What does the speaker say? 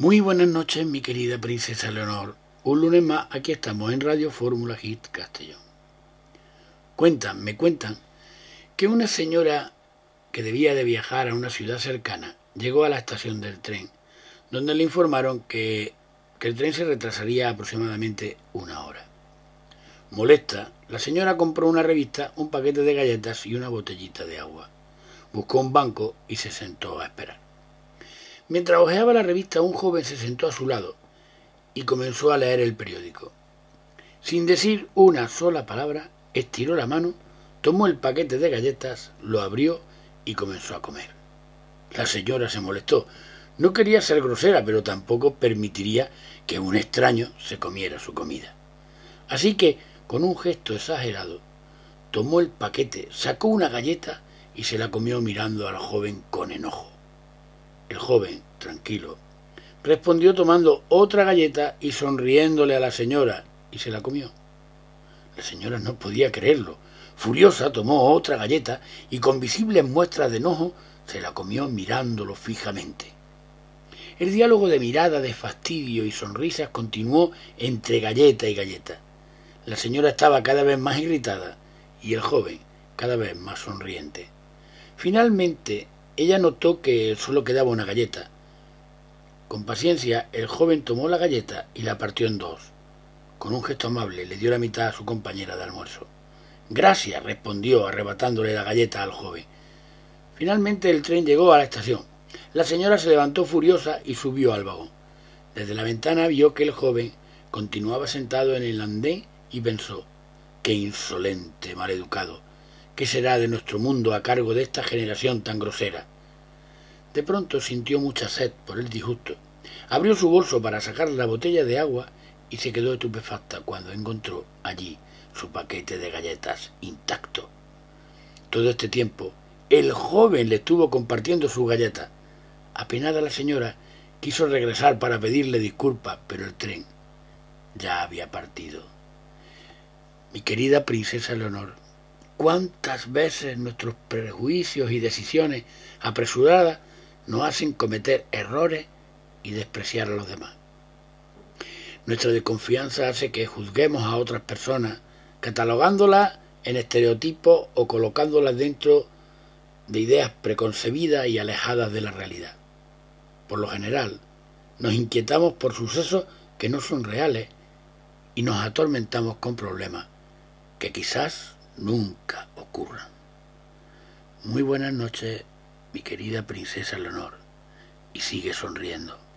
Muy buenas noches, mi querida princesa Leonor. Un lunes más, aquí estamos en Radio Fórmula Hit Castellón. Cuentan, me cuentan, que una señora que debía de viajar a una ciudad cercana llegó a la estación del tren, donde le informaron que, que el tren se retrasaría aproximadamente una hora. Molesta, la señora compró una revista, un paquete de galletas y una botellita de agua. Buscó un banco y se sentó a esperar. Mientras hojeaba la revista, un joven se sentó a su lado y comenzó a leer el periódico. Sin decir una sola palabra, estiró la mano, tomó el paquete de galletas, lo abrió y comenzó a comer. La señora se molestó. No quería ser grosera, pero tampoco permitiría que un extraño se comiera su comida. Así que, con un gesto exagerado, tomó el paquete, sacó una galleta y se la comió mirando al joven con enojo. El joven, tranquilo, respondió tomando otra galleta y sonriéndole a la señora, y se la comió. La señora no podía creerlo. Furiosa tomó otra galleta y con visibles muestras de enojo se la comió mirándolo fijamente. El diálogo de mirada, de fastidio y sonrisas continuó entre galleta y galleta. La señora estaba cada vez más irritada y el joven cada vez más sonriente. Finalmente ella notó que solo quedaba una galleta. Con paciencia, el joven tomó la galleta y la partió en dos. Con un gesto amable le dio la mitad a su compañera de almuerzo. Gracias, respondió, arrebatándole la galleta al joven. Finalmente el tren llegó a la estación. La señora se levantó furiosa y subió al vagón. Desde la ventana vio que el joven continuaba sentado en el andén y pensó Qué insolente, maleducado. ¿Qué será de nuestro mundo a cargo de esta generación tan grosera? De pronto sintió mucha sed por el disgusto. Abrió su bolso para sacar la botella de agua y se quedó estupefacta cuando encontró allí su paquete de galletas intacto. Todo este tiempo, el joven le estuvo compartiendo su galleta. Apenada la señora quiso regresar para pedirle disculpas, pero el tren ya había partido. Mi querida princesa Leonor, ¿Cuántas veces nuestros prejuicios y decisiones apresuradas nos hacen cometer errores y despreciar a los demás? Nuestra desconfianza hace que juzguemos a otras personas, catalogándolas en estereotipos o colocándolas dentro de ideas preconcebidas y alejadas de la realidad. Por lo general, nos inquietamos por sucesos que no son reales y nos atormentamos con problemas que quizás nunca ocurran. Muy buenas noches, mi querida princesa Leonor, y sigue sonriendo.